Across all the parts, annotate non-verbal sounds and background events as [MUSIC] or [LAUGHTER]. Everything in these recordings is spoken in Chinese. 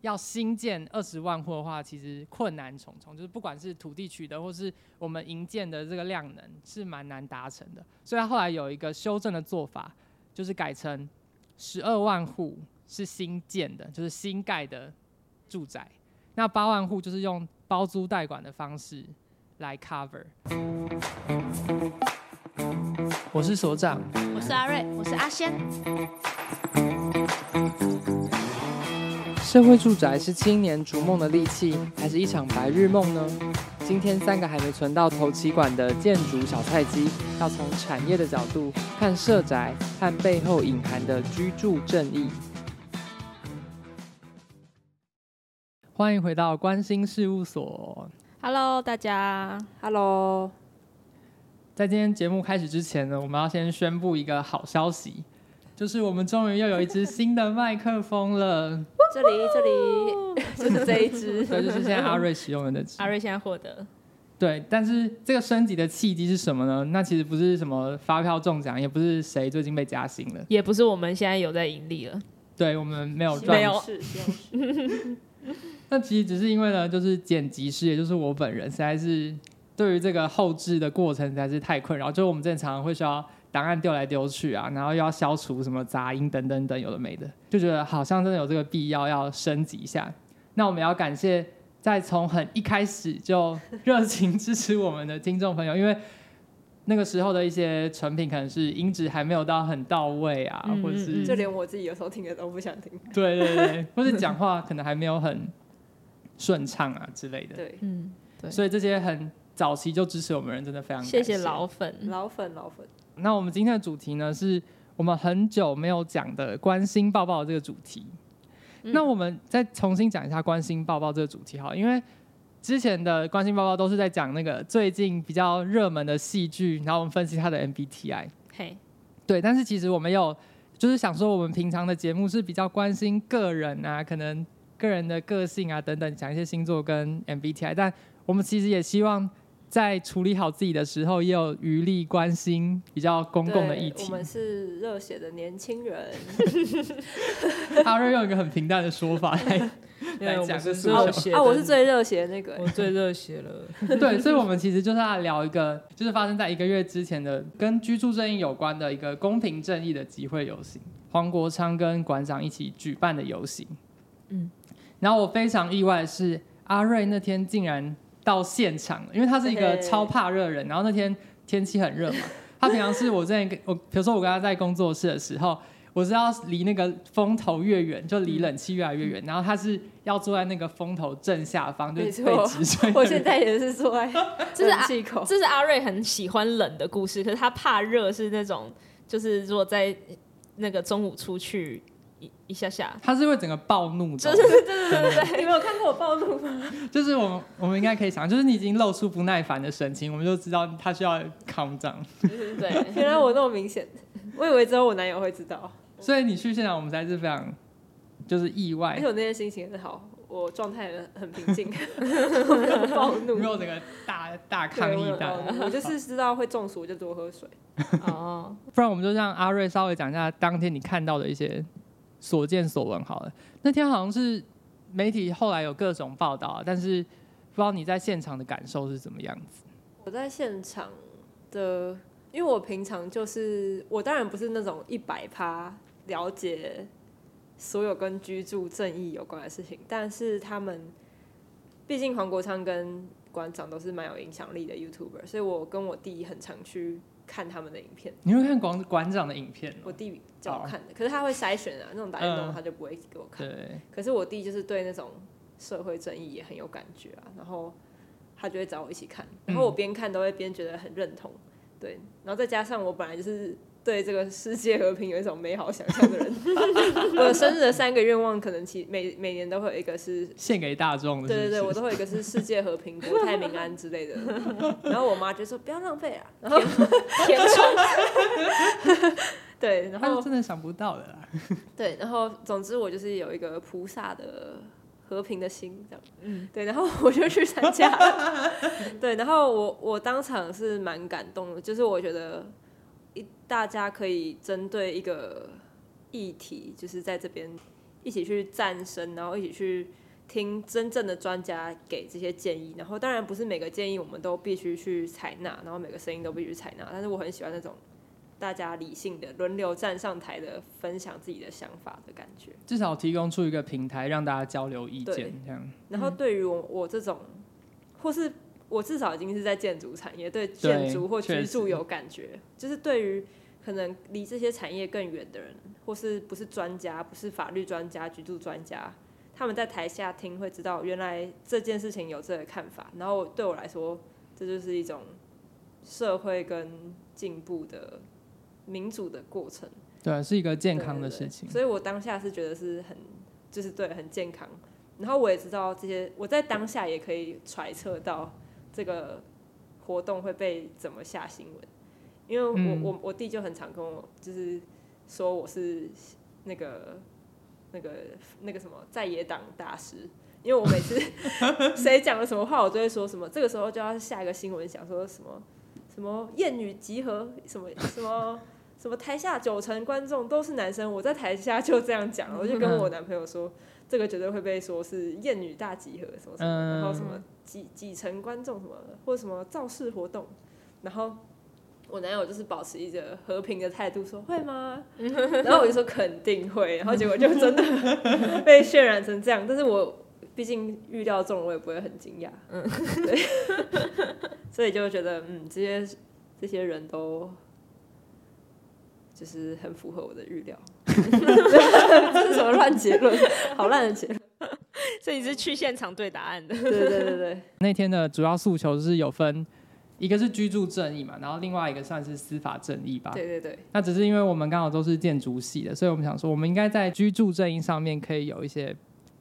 要新建二十万户的话，其实困难重重，就是不管是土地取得或是我们营建的这个量能，是蛮难达成的。所以他后来有一个修正的做法，就是改成十二万户是新建的，就是新盖的住宅。那八万户就是用包租代管的方式来 cover。我是所长，我是阿瑞，我是阿仙。社会住宅是青年逐梦的利器，还是一场白日梦呢？今天三个还没存到头期款的建筑小菜鸡，要从产业的角度看社宅和背后隐含的居住正义。欢迎回到关心事务所。Hello，大家。Hello。在今天节目开始之前呢，我们要先宣布一个好消息，就是我们终于又有一支新的麦克风了。这里，这里 [LAUGHS] 就是这一支，对，就是现在阿瑞使用的那支。阿瑞现在获得。对，但是这个升级的契机是什么呢？那其实不是什么发票中奖，也不是谁最近被加薪了，也不是我们现在有在盈利了。对，我们没有赚。没有。[LAUGHS] 那其实只是因为呢，就是剪辑师，也就是我本人，实在是对于这个后置的过程实在是太困扰。就是我们正常会需要档案丢来丢去啊，然后又要消除什么杂音等等等，有的没的，就觉得好像真的有这个必要要升级一下。那我们要感谢在从很一开始就热情支持我们的听众朋友，因为那个时候的一些成品可能是音质还没有到很到位啊，或者是就连我自己有时候听的都不想听。对对对，或是讲话可能还没有很。顺畅啊之类的，对，嗯，对，所以这些很早期就支持我们人真的非常谢谢老粉，老粉，老粉。那我们今天的主题呢，是我们很久没有讲的关心抱抱这个主题。嗯、那我们再重新讲一下关心抱抱这个主题哈，因为之前的关心报报都是在讲那个最近比较热门的戏剧，然后我们分析它的 MBTI。嘿，对，但是其实我们有就是想说，我们平常的节目是比较关心个人啊，可能。个人的个性啊，等等，讲一些星座跟 MBTI，但我们其实也希望在处理好自己的时候，也有余力关心比较公共的议题。我们是热血的年轻人。阿瑞用一个很平淡的说法来 [LAUGHS] 来讲这诉求啊，我是最热血的那个，我最热血了。[LAUGHS] 对，所以，我们其实就是要聊一个，就是发生在一个月之前的跟居住正义有关的一个公平正义的集会游行，黄国昌跟馆长一起举办的游行。嗯。然后我非常意外的是，阿瑞那天竟然到现场，因为他是一个超怕热人。然后那天天气很热嘛，[LAUGHS] 他平常是我在跟我，比如说我跟他在工作室的时候，我是要离那个风头越远，就离冷气越来越远。然后他是要坐在那个风头正下方，就被直吹。我现在也是坐在 [LAUGHS] 冷气口。[LAUGHS] 这是阿瑞很喜欢冷的故事，可是他怕热是那种，就是如果在那个中午出去。一一下下，他是会整个暴怒的，就是对对对对对，[LAUGHS] 你没有看过我暴怒吗？就是我们我们应该可以想，就是你已经露出不耐烦的神情，我们就知道他需要 calm down。对，[LAUGHS] 原来我那么明显，我以为只有我男友会知道。所以你去现场，我们才是非常就是意外。而且我那天心情很好，我状态很平静，[LAUGHS] 没有暴怒，没有整个大大抗议的。我就是知道会中暑，我就多喝水。哦，不然我们就让阿瑞稍微讲一下当天你看到的一些。所见所闻好了，那天好像是媒体后来有各种报道，但是不知道你在现场的感受是怎么样子。我在现场的，因为我平常就是我当然不是那种一百趴了解所有跟居住正义有关的事情，但是他们毕竟黄国昌跟馆长都是蛮有影响力的 YouTuber，所以我跟我弟很常去。看他们的影片，你会看馆馆长的影片？我弟叫我看的，可是他会筛选啊，那种打电动他就不会给我看。对，可是我弟就是对那种社会正义也很有感觉啊，然后他就会找我一起看，然后我边看都会边觉得很认同，对，然后再加上我本来就是。对这个世界和平有一种美好想象的人，[LAUGHS] 我生日的三个愿望，可能其每每年都会有一个是献给大众的。对对对，我都会有一个是世界和平、国泰民安之类的。[LAUGHS] 然后我妈就说不要浪费啊，然后填充。[LAUGHS] 对，然后真的想不到的啦。对，然后总之我就是有一个菩萨的和平的心，这样。嗯，对，然后我就去参加了。对，然后我我当场是蛮感动的，就是我觉得。大家可以针对一个议题，就是在这边一起去战声，然后一起去听真正的专家给这些建议。然后当然不是每个建议我们都必须去采纳，然后每个声音都必须采纳。但是我很喜欢那种大家理性的轮流站上台的分享自己的想法的感觉。至少提供出一个平台让大家交流意见，这样。然后对于我我这种，或是我至少已经是在建筑产业，对建筑或居住有感觉，就是对于。可能离这些产业更远的人，或是不是专家，不是法律专家、居住专家，他们在台下听会知道，原来这件事情有这个看法。然后对我来说，这就是一种社会跟进步的民主的过程。对，是一个健康的事情。对对对，所以我当下是觉得是很，就是对，很健康。然后我也知道这些，我在当下也可以揣测到这个活动会被怎么下新闻。因为我、嗯、我我弟就很常跟我就是说我是那个那个那个什么在野党大师，因为我每次 [LAUGHS] 谁讲了什么话，我就会说什么，这个时候就要下一个新闻，想说什么什么艳女集合，什么什么什么台下九成观众都是男生，我在台下就这样讲，我就跟我男朋友说，这个绝对会被说是艳女大集合什么什么，然后什么几几成观众什么或者什么造势活动，然后。我男友就是保持一个和平的态度，说会吗？[LAUGHS] 然后我就说肯定会，然后结果就真的 [LAUGHS] 被渲染成这样。但是我毕竟预料中，我也不会很惊讶。嗯，对，[LAUGHS] 所以就觉得嗯，这些这些人都就是很符合我的预料。[LAUGHS] 这是什么乱结论？[LAUGHS] 好烂的结论。[LAUGHS] 所以你是去现场对答案的？对对对对。那天的主要诉求是有分。一个是居住正义嘛，然后另外一个算是司法正义吧。对对对。那只是因为我们刚好都是建筑系的，所以我们想说，我们应该在居住正义上面可以有一些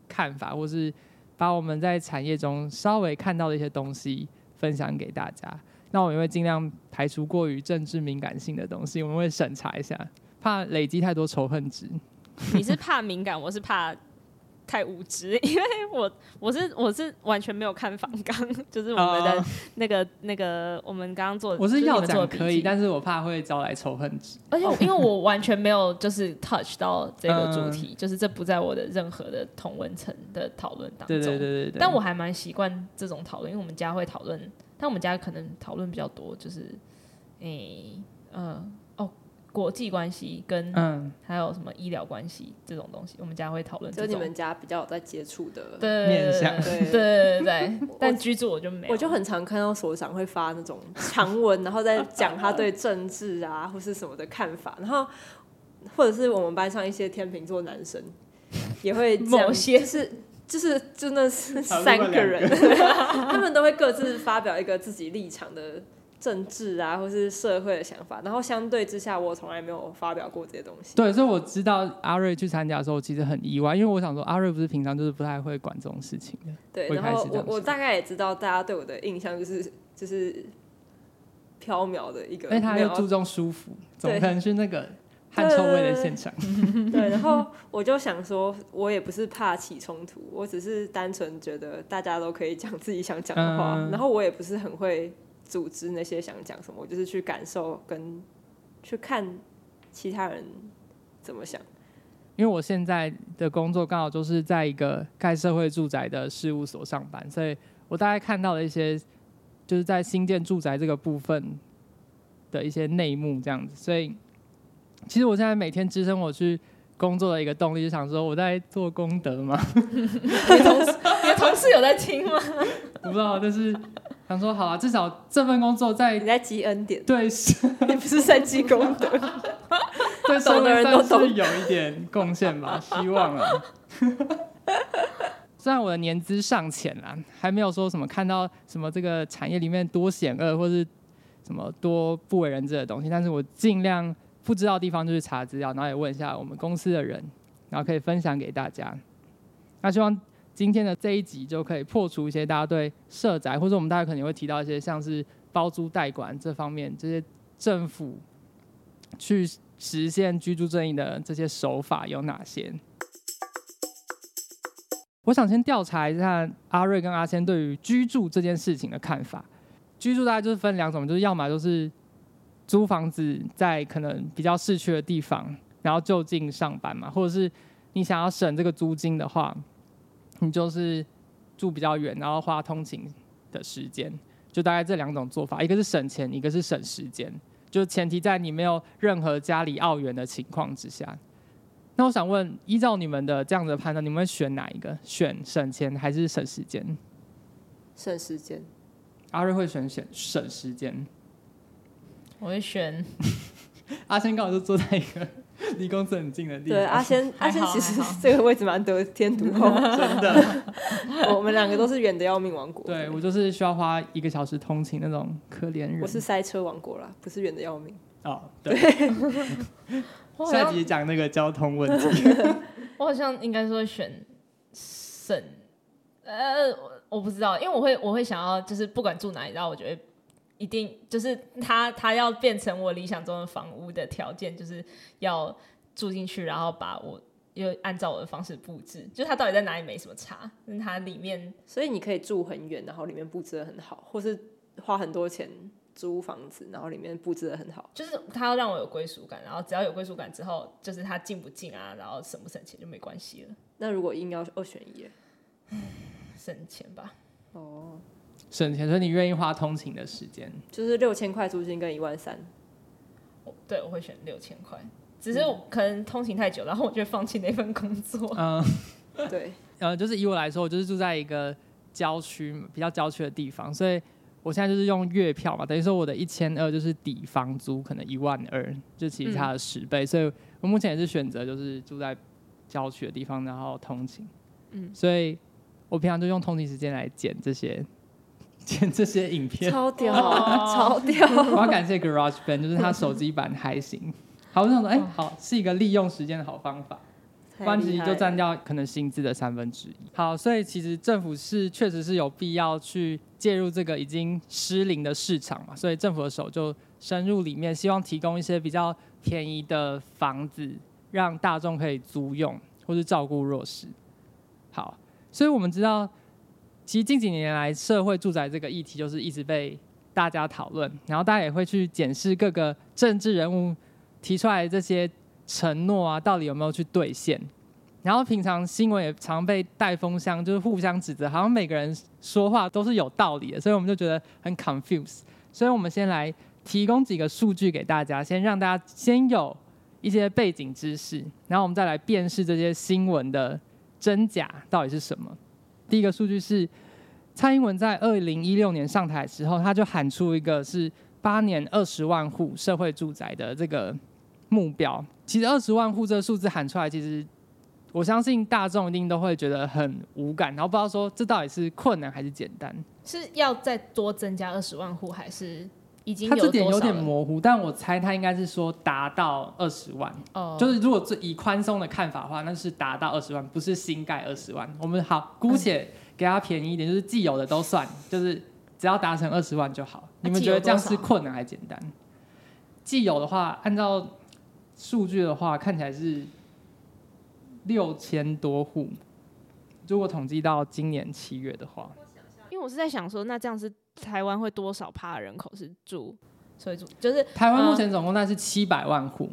看法，或是把我们在产业中稍微看到的一些东西分享给大家。那我们会尽量排除过于政治敏感性的东西，我们会审查一下，怕累积太多仇恨值。你是怕敏感，我是怕。太无知，因为我我是我是完全没有看访纲，就是我们的那个、uh, 那个我们刚刚做的，我是要讲可以，但是我怕会招来仇恨值。而且因为我完全没有就是 touch 到这个主题，uh, 就是这不在我的任何的同文层的讨论当中。对对对对对。但我还蛮习惯这种讨论，因为我们家会讨论，但我们家可能讨论比较多，就是诶嗯。国际关系跟嗯，还有什么医疗关系这种东西，我们家会讨论。就你们家比较有在接触的面向，对对对对。但居住我就没有，我就很常看到所长会发那种长文，然后再讲他对政治啊或是什么的看法，然后或者是我们班上一些天秤座男生 [LAUGHS] 也会某些是就是真的是三个人，[LAUGHS] 他们都会各自发表一个自己立场的。政治啊，或是社会的想法，然后相对之下，我从来没有发表过这些东西。对，所以我知道阿瑞去参加的时候，其实很意外，因为我想说阿瑞不是平常就是不太会管这种事情的。对，然后我我大概也知道大家对我的印象就是就是飘渺的一个，因为他又注重舒服，总可能是那个汗臭味的现场。[LAUGHS] 对，然后我就想说，我也不是怕起冲突，我只是单纯觉得大家都可以讲自己想讲的话，嗯、然后我也不是很会。组织那些想讲什么，我就是去感受跟去看其他人怎么想。因为我现在的工作刚好就是在一个盖社会住宅的事务所上班，所以我大概看到了一些就是在新建住宅这个部分的一些内幕这样子。所以其实我现在每天支撑我去工作的一个动力，就想说我在做功德吗？你的同事，你的同事有在听吗？我不知道，但是。想说好啊，至少这份工作在你在积恩典，对，[LAUGHS] 你不是在积功德，[LAUGHS] 对，懂的人都是有一点贡献吧，[LAUGHS] 希望啊。虽然我的年资尚浅啦，还没有说什么看到什么这个产业里面多险恶或是什么多不为人知的东西，但是我尽量不知道的地方就去查资料，然后也问一下我们公司的人，然后可以分享给大家。那希望。今天的这一集就可以破除一些大家对社宅，或者我们大家可能会提到一些像是包租代管这方面，这些政府去实现居住正义的这些手法有哪些？我想先调查一下阿瑞跟阿谦对于居住这件事情的看法。居住大概就是分两种，就是要么就是租房子在可能比较市区的地方，然后就近上班嘛，或者是。你想要省这个租金的话，你就是住比较远，然后花通勤的时间，就大概这两种做法，一个是省钱，一个是省时间，就前提在你没有任何家里澳元的情况之下。那我想问，依照你们的这样的判断，你们会选哪一个？选省钱还是省时间？省时间。阿瑞会选选省时间。我会选。阿仙刚好就坐在一个离公司很近的地方。对，阿仙，阿仙其实这个位置蛮得天独厚，[LAUGHS] 真的。[LAUGHS] 我们两个都是远的要命王国。对，我就是需要花一个小时通勤那种可怜人。我是塞车王国啦，不是远的要命。哦，对。[LAUGHS] 下集讲那个交通问题。我好像应该说选省，呃，我不知道，因为我会我会想要就是不管住哪里，然后我觉得一定就是他他要变成我理想中的房屋的条件，就是要住进去，然后把我又按照我的方式布置，就是他到底在哪里没什么差，但他里面，所以你可以住很远，然后里面布置的很好，或是花很多钱。租房子，然后里面布置的很好，就是他要让我有归属感，然后只要有归属感之后，就是他进不进啊，然后省不省钱就没关系了。那如果硬要二选一，省钱吧。哦，省钱，所以你愿意花通勤的时间，就是六千块租金跟一万三。对，我会选六千块，只是我可能通勤太久，然后我就放弃那份工作。嗯，[LAUGHS] 对，[LAUGHS] 呃，就是以我来说，我就是住在一个郊区，比较郊区的地方，所以。我现在就是用月票嘛，等于说我的一千二就是抵房租，可能一万二，就其实差了十倍，嗯，所以我目前也是选择就是住在郊区的地方，然后通勤。嗯，所以我平常就用通勤时间来减这些剪这些影片，超屌，[LAUGHS] 超屌！我要感谢 GarageBand，就是它手机版还行。[LAUGHS] 好，我想说，哎，欸，好，是一个利用时间的好方法。关系就占掉可能薪资的三分之一。好，所以其实政府是确实是有必要去介入这个已经失灵的市场嘛，所以政府的手就深入里面，希望提供一些比较便宜的房子，让大众可以租用或是照顾弱势。好，所以我们知道，其实近几年来社会住宅这个议题就是一直被大家讨论，然后大家也会去检视各个政治人物提出来的这些。承诺啊，到底有没有去兑现？然后平常新闻也常被带风向，就是互相指责，好像每个人说话都是有道理的，所以我们就觉得很 confuse。所以我们先来提供几个数据给大家，先让大家先有一些背景知识，然后我们再来辨识这些新闻的真假到底是什么。第一个数据是蔡英文在二零一六年上台的时候，他就喊出一个是八年二十万户社会住宅的这个目标。其实二十万户这个数字喊出来，其实我相信大众一定都会觉得很无感，然后不知道说这到底是困难还是简单。是要再多增加二十万户，还是已经有？他这点有点模糊，但我猜他应该是说达到二十万。哦，就是如果以宽松的看法的话，那是达到二十万，不是新盖二十万。我们好姑且给他便宜一点，就是既有的都算，就是只要达成二十万就好。你们觉得这样是困难还是简单？既有的话，按照。数据的话，看起来是六千多户。如果统计到今年七月的话，因为我是在想说，那这样是台湾会多少趴人口是住，所以住就是台湾目前总共大概是七百万户。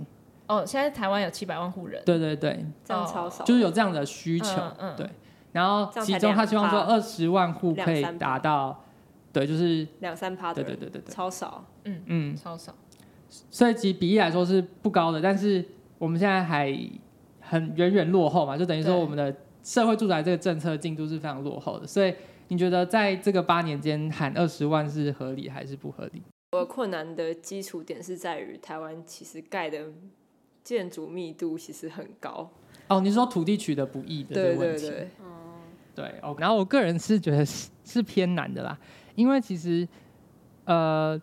哦，现在台湾有七百万户人。对对对，这样超少，就是有这样的需求。嗯，嗯对，然后其中他希望说二十万户可以达到，对，就是两三趴。对对对对对，超少。嗯嗯，超少。所以其实比例来说是不高的，但是我们现在还很远远落后嘛，就等于说我们的社会住宅这个政策进度是非常落后的。所以你觉得在这个八年间喊二十万是合理还是不合理？我困难的基础点是在于台湾其实盖的建筑密度其实很高。哦，你说土地取得不易的这个问题，对对对，嗯，对。哦，然后我个人是觉得是是偏难的啦，因为其实呃。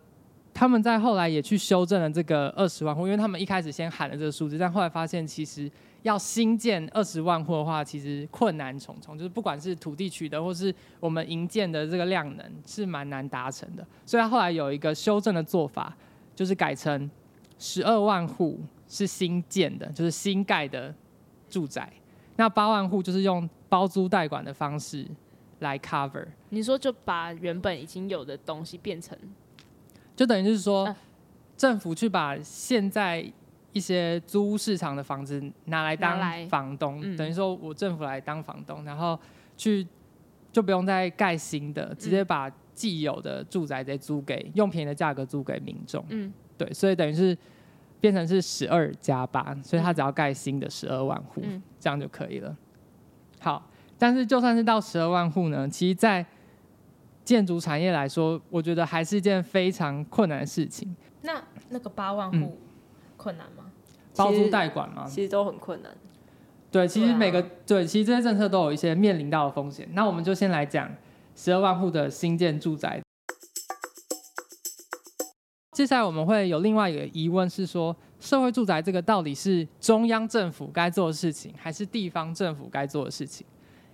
他们在后来也去修正了这个二十万户，因为他们一开始先喊了这个数字，但后来发现其实要新建二十万户的话，其实困难重重，就是不管是土地取得或是我们营建的这个量能是蛮难达成的。所以他后来有一个修正的做法，就是改成十二万户是新建的，就是新盖的住宅，那八万户就是用包租代管的方式来 cover。你说就把原本已经有的东西变成？就等于就是说，政府去把现在一些租屋市场的房子拿来当房东，嗯、等于说我政府来当房东，然后去就不用再盖新的，直接把既有的住宅再租给用便宜的价格租给民众。嗯，对，所以等于是变成是十二加八，所以他只要盖新的十二万户，嗯、这样就可以了。好，但是就算是到十二万户呢，其实，在建筑产业来说，我觉得还是一件非常困难的事情。那那个八万户困难吗？包租代管吗？其实都很困难。对，其实每个对，其实这些政策都有一些面临到的风险。那我们就先来讲十二万户的新建住宅。接下来我们会有另外一个疑问是说，社会住宅这个到底是中央政府该做的事情，还是地方政府该做的事情？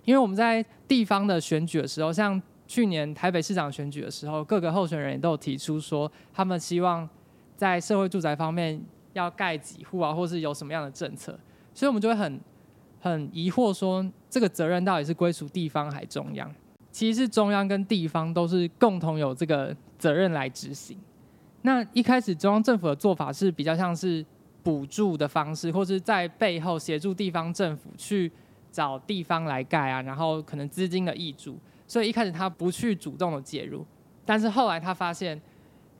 因为我们在地方的选举的时候，像去年台北市长选举的时候，各个候选人也都有提出说，他们希望在社会住宅方面要盖几户啊，或是有什么样的政策，所以我们就会很很疑惑，说这个责任到底是归属地方还是中央？其实是中央跟地方都是共同有这个责任来执行。那一开始中央政府的做法是比较像是补助的方式，或是在背后协助地方政府去找地方来盖啊，然后可能资金的挹注，所以一开始他不去主动的介入，但是后来他发现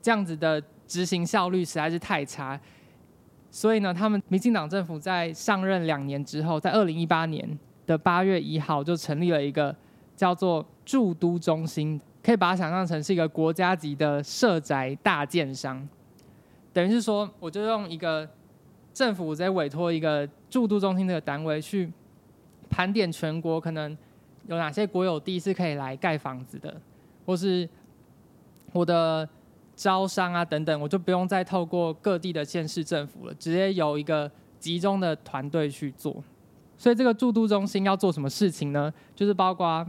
这样子的。执行效率实在是太差，所以呢，他们民进党政府在上任两年之后，在二零一八年的八月一号就成立了一个叫做住都中心，可以把它想象成是一个国家级的社宅大建商，等于是说，我就用一个政府在委托一个住都中心这个单位去盘点全国可能有哪些国有地是可以来盖房子的，或是我的。招商啊等等，我就不用再透过各地的县市政府了，直接由一个集中的团队去做。所以这个住都中心要做什么事情呢？就是包括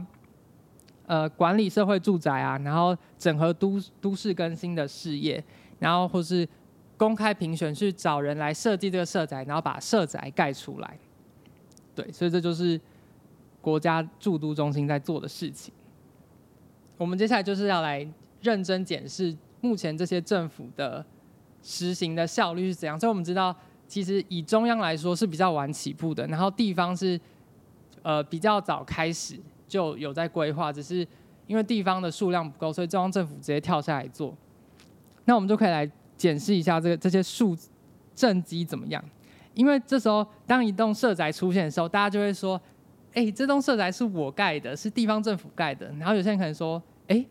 呃管理社会住宅啊，然后整合都都市更新的事业，然后或是公开评选去找人来设计这个社宅，然后把社宅盖出来。对，所以这就是国家住都中心在做的事情。我们接下来就是要来认真检视。目前这些政府的实行的效率是怎样？所以我们知道，其实以中央来说是比较晚起步的，然后地方是呃比较早开始就有在规划，只是因为地方的数量不够，所以中央政府直接跳下来做。那我们就可以来检视一下这个这些数政绩怎么样？因为这时候当一栋社宅出现的时候，大家就会说：“哎，这栋社宅是我盖的，是地方政府盖的。”然后有些人可能说：“哎。”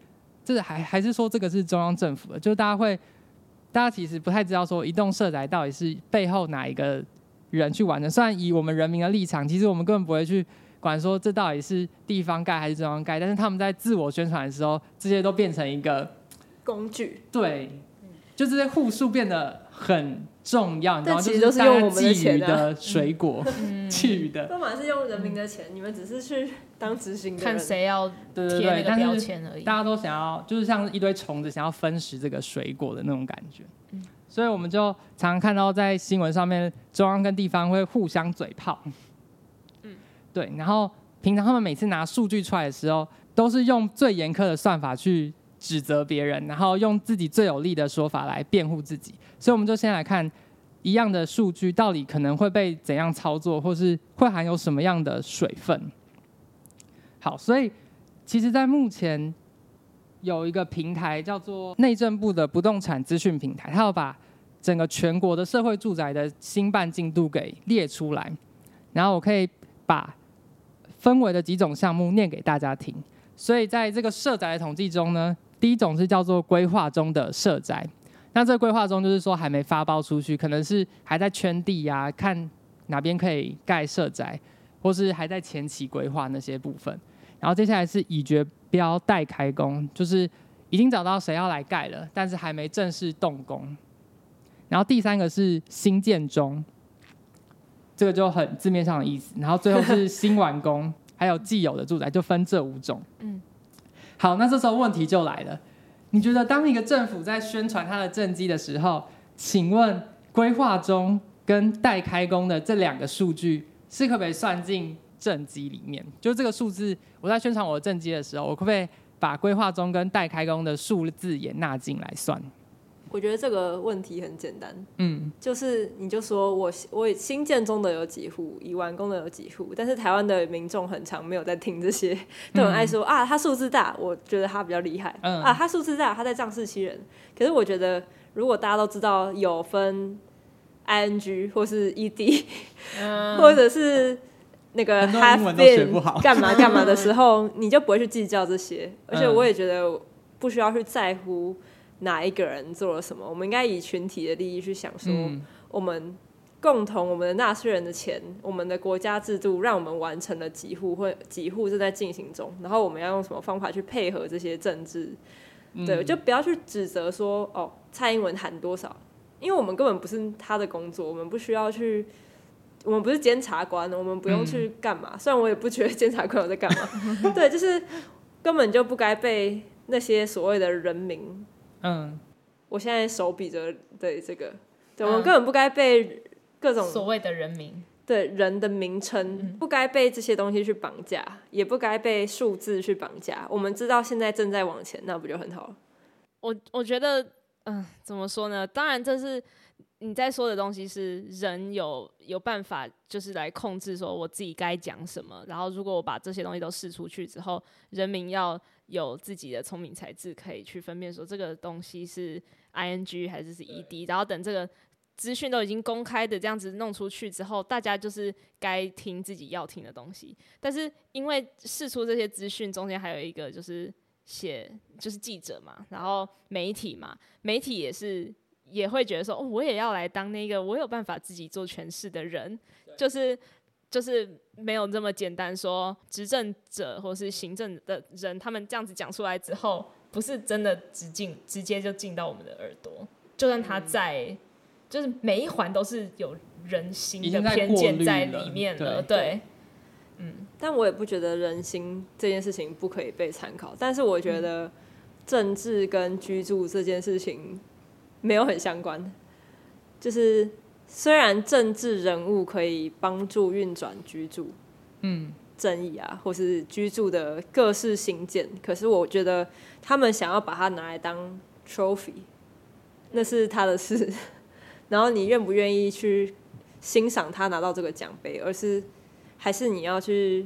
这个还还是说这个是中央政府的，就是大家会，大家其实不太知道说移动社宅到底是背后哪一个人去完成。虽然以我们人民的立场，其实我们根本不会去管说这到底是地方盖还是中央盖，但是他们在自我宣传的时候，这些都变成一个工具。对，就这些户数变得很。重要，你知道吗？其实都是用我们的钱的水果，[LAUGHS] [LAUGHS] 寄予的。都嘛是用人民的钱，你们只是去当执行的人，看谁要贴那个标签而已。大家都想要，就是像一堆虫子想要分食这个水果的那种感觉。所以我们就常常看到在新闻上面，中央跟地方会互相嘴炮。嗯，对。然后平常他们每次拿数据出来的时候，都是用最严苛的算法去。指责别人，然后用自己最有利的说法来辩护自己，所以我们就先来看一样的数据到底可能会被怎样操作，或是会含有什么样的水分。好，所以其实，在目前有一个平台叫做内政部的不动产资讯平台，它要把整个全国的社会住宅的新办进度给列出来，然后我可以把分为的几种项目念给大家听。所以在这个社宅的统计中呢。第一种是叫做规划中的社宅，那这规划中就是说还没发包出去，可能是还在圈地呀、啊，看哪边可以盖社宅，或是还在前期规划那些部分。然后接下来是已决标待开工，就是已经找到谁要来盖了，但是还没正式动工。然后第三个是新建中，这个就很字面上的意思。然后最后是 [LAUGHS] 新完工，还有既有的住宅，就分这五种。嗯。好，那这时候问题就来了。你觉得当一个政府在宣传它的政绩的时候，请问规划中跟待开工的这两个数据是可不可以算进政绩里面？就这个数字，我在宣传我的政绩的时候，我可不可以把规划中跟待开工的数字也纳进来算？我觉得这个问题很简单，嗯，就是你就说我我新建中的有几户，已完工的有几户，但是台湾的民众很常没有在听这些，都很爱说、嗯、啊，他数字大，我觉得他比较厉害，嗯、啊，他数字大，他在仗势欺人。可是我觉得，如果大家都知道有分 ing 或是 ed，、嗯、或者是那个 have been 干嘛干嘛的时候，[LAUGHS] 你就不会去计较这些。而且我也觉得不需要去在乎。哪一个人做了什么？我们应该以群体的利益去想，说我们共同我们的纳税人的钱，我们的国家制度让我们完成了几户或几户正在进行中，然后我们要用什么方法去配合这些政治？对，就不要去指责说哦，蔡英文喊多少，因为我们根本不是他的工作，我们不需要去，我们不是监察官，我们不用去干嘛。虽然我也不觉得监察官有在干嘛，[LAUGHS] 对，就是根本就不该被那些所谓的人民。嗯，我现在手比着对这个，对，我们根本不该被各种所谓的人名，对人的名称，嗯、不该被这些东西去绑架，也不该被数字去绑架。我们知道现在正在往前，那不就很好？我我觉得，嗯、呃，怎么说呢？当然，这是你在说的东西，是人有有办法，就是来控制说我自己该讲什么。然后，如果我把这些东西都试出去之后，人民要。有自己的聪明才智，可以去分辨说这个东西是 ing 还是是 ed，然后等这个资讯都已经公开的这样子弄出去之后，大家就是该听自己要听的东西。但是因为试出这些资讯中间还有一个就是写就是记者嘛，然后媒体嘛，媒体也是也会觉得说，哦，我也要来当那个我有办法自己做诠释的人，就是。就是没有这么简单说，执政者或是行政的人，他们这样子讲出来之后，不是真的直进，直接就进到我们的耳朵。就算他在，嗯、就是每一环都是有人心的偏见在里面了。对，对嗯，但我也不觉得人心这件事情不可以被参考。但是我觉得政治跟居住这件事情没有很相关，就是。虽然政治人物可以帮助运转居住，嗯，正义啊，或是居住的各式新建，可是我觉得他们想要把它拿来当 trophy，那是他的事。[LAUGHS] 然后你愿不愿意去欣赏他拿到这个奖杯，而是还是你要去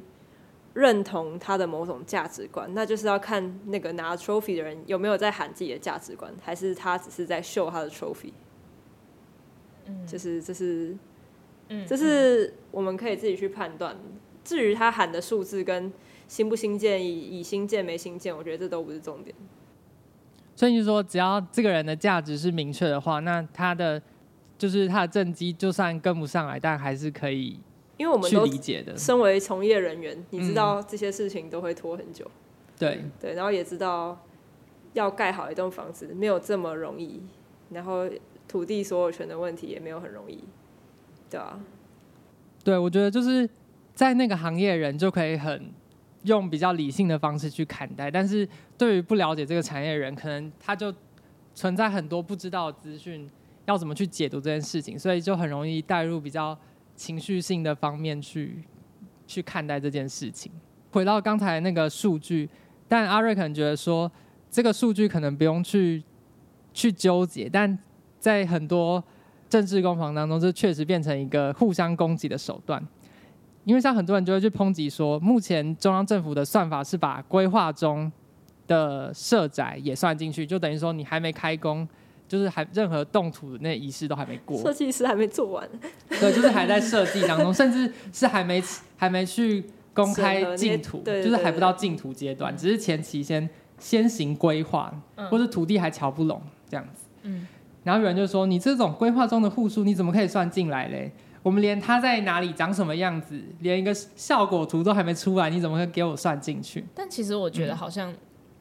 认同他的某种价值观，那就是要看那个拿 trophy 的人有没有在喊自己的价值观，还是他只是在秀他的 trophy。就是这是，嗯，这是我们可以自己去判断。至于他喊的数字跟新不新建、以以新建没新建，我觉得这都不是重点。所以你说，只要这个人的价值是明确的话，那他的就是他的政绩就算跟不上来，但还是可以，因为我们都理解的。身为从业人员，你知道这些事情都会拖很久。对对，然后也知道要盖好一栋房子没有这么容易，然后。土地所有权的问题也没有很容易，对啊，对，我觉得就是在那个行业人就可以很用比较理性的方式去看待，但是对于不了解这个产业的人，可能他就存在很多不知道的资讯，要怎么去解读这件事情，所以就很容易带入比较情绪性的方面去去看待这件事情。回到刚才那个数据，但阿瑞可能觉得说这个数据可能不用去去纠结，但在很多政治攻防当中，这确实变成一个互相攻击的手段。因为像很多人就会去抨击说，目前中央政府的算法是把规划中的社宅也算进去，就等于说你还没开工，就是还任何动土的那仪式都还没过，设计师还没做完，对，就是还在设计当中，甚至是还没还没去公开竞图，[LAUGHS] 就是还不到净土阶段，只是前期先先行规划，或者土地还瞧不拢这样子，嗯。然后有人就说：“你这种规划中的户数，你怎么可以算进来嘞？我们连它在哪里、长什么样子，连一个效果图都还没出来，你怎么会给我算进去？”但其实我觉得好像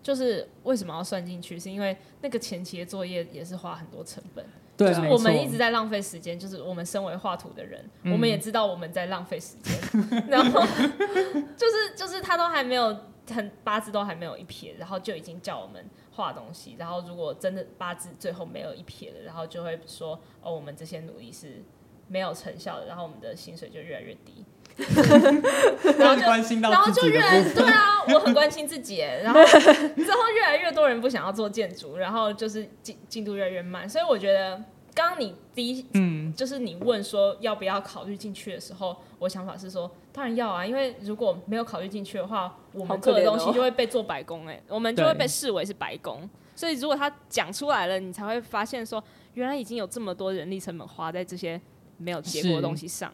就是为什么要算进去，是因为那个前期的作业也是花很多成本。对，就是我们一直在浪费时间。就是我们身为画图的人，嗯、我们也知道我们在浪费时间。[LAUGHS] 然后 [LAUGHS] 就是就是他都还没有很八字都还没有一撇，然后就已经叫我们。画东西，然后如果真的八字最后没有一撇了，然后就会说哦，我们这些努力是没有成效的，然后我们的薪水就越来越低。[LAUGHS] 然后就关心到，然后就越来对啊，我很关心自己，[LAUGHS] 然后之后越来越多人不想要做建筑，然后就是进进度越来越慢，所以我觉得刚刚你第一嗯，就是你问说要不要考虑进去的时候，我想法是说当然要啊，因为如果没有考虑进去的话，我们做的东西就会被做白工哎，我们就会被视为是白工，所以如果他讲出来了，你才会发现说原来已经有这么多人力成本花在这些没有结果的东西上。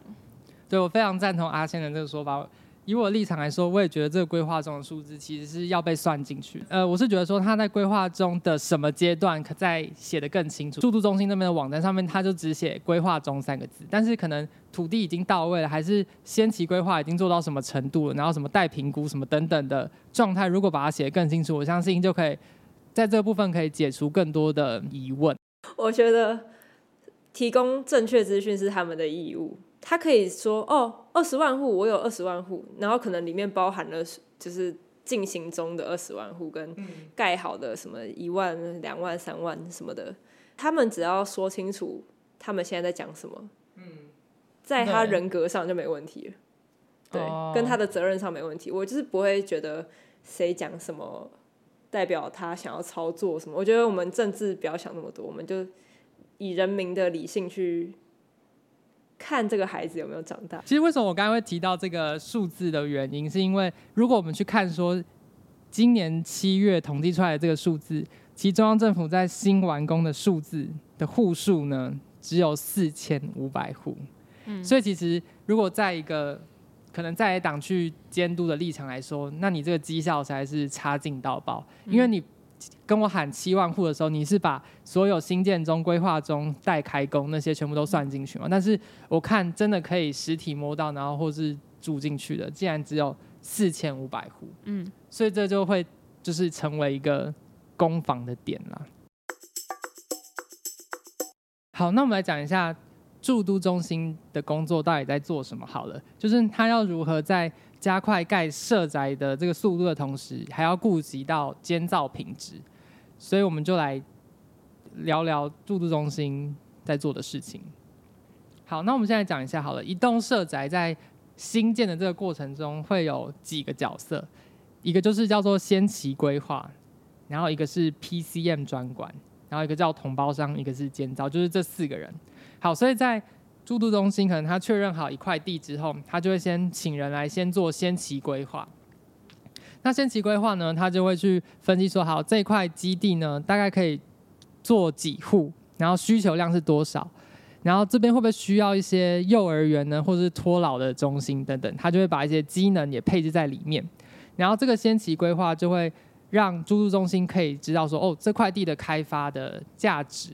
对，我非常赞同阿仙的这个说法。以我的立场来说，我也觉得这个规划中的数字其实是要被算进去。呃，我是觉得说他在规划中的什么阶段可再写得更清楚。住都中心那边的网站上面，他就只写规划中三个字，但是可能土地已经到位了，还是先期规划已经做到什么程度了，然后什么待评估什么等等的状态，如果把它写得更清楚，我相信就可以在这部分可以解除更多的疑问。我觉得提供正确资讯是他们的义务。他可以说哦，二十万户，我有二十万户，然后可能里面包含了就是进行中的二十万户跟盖好的什么一万、两万、三万什么的，他们只要说清楚他们现在在讲什么，在他人格上就没问题了，对，跟他的责任上没问题。我就是不会觉得谁讲什么代表他想要操作什么，我觉得我们政治不要想那么多，我们就以人民的理性去。看这个孩子有没有长大。其实为什么我刚才会提到这个数字的原因，是因为如果我们去看说今年七月统计出来的这个数字，其实中央政府在新完工的数字的户数呢，只有四千五百户。嗯，所以其实如果在一个可能在野党去监督的立场来说，那你这个绩效才是差劲到爆，因为你。跟我喊七万户的时候，你是把所有新建中、规划中待开工那些全部都算进去吗？但是我看真的可以实体摸到，然后或是住进去的，竟然只有四千五百户。嗯，所以这就会就是成为一个攻防的点了。好，那我们来讲一下住都中心的工作到底在做什么。好了，就是他要如何在。加快盖社宅的这个速度的同时，还要顾及到监造品质，所以我们就来聊聊住都中心在做的事情。好，那我们现在讲一下好了，一栋社宅在新建的这个过程中会有几个角色，一个就是叫做先期规划，然后一个是 PCM 专管，然后一个叫同包商，一个是监造，就是这四个人。好，所以在住都中心可能他确认好一块地之后，他就会先请人来先做先期规划。那先期规划呢，他就会去分析说，好，这块基地呢，大概可以做几户，然后需求量是多少，然后这边会不会需要一些幼儿园呢，或者是托老的中心等等，他就会把一些机能也配置在里面。然后这个先期规划就会让住都中心可以知道说，哦，这块地的开发的价值。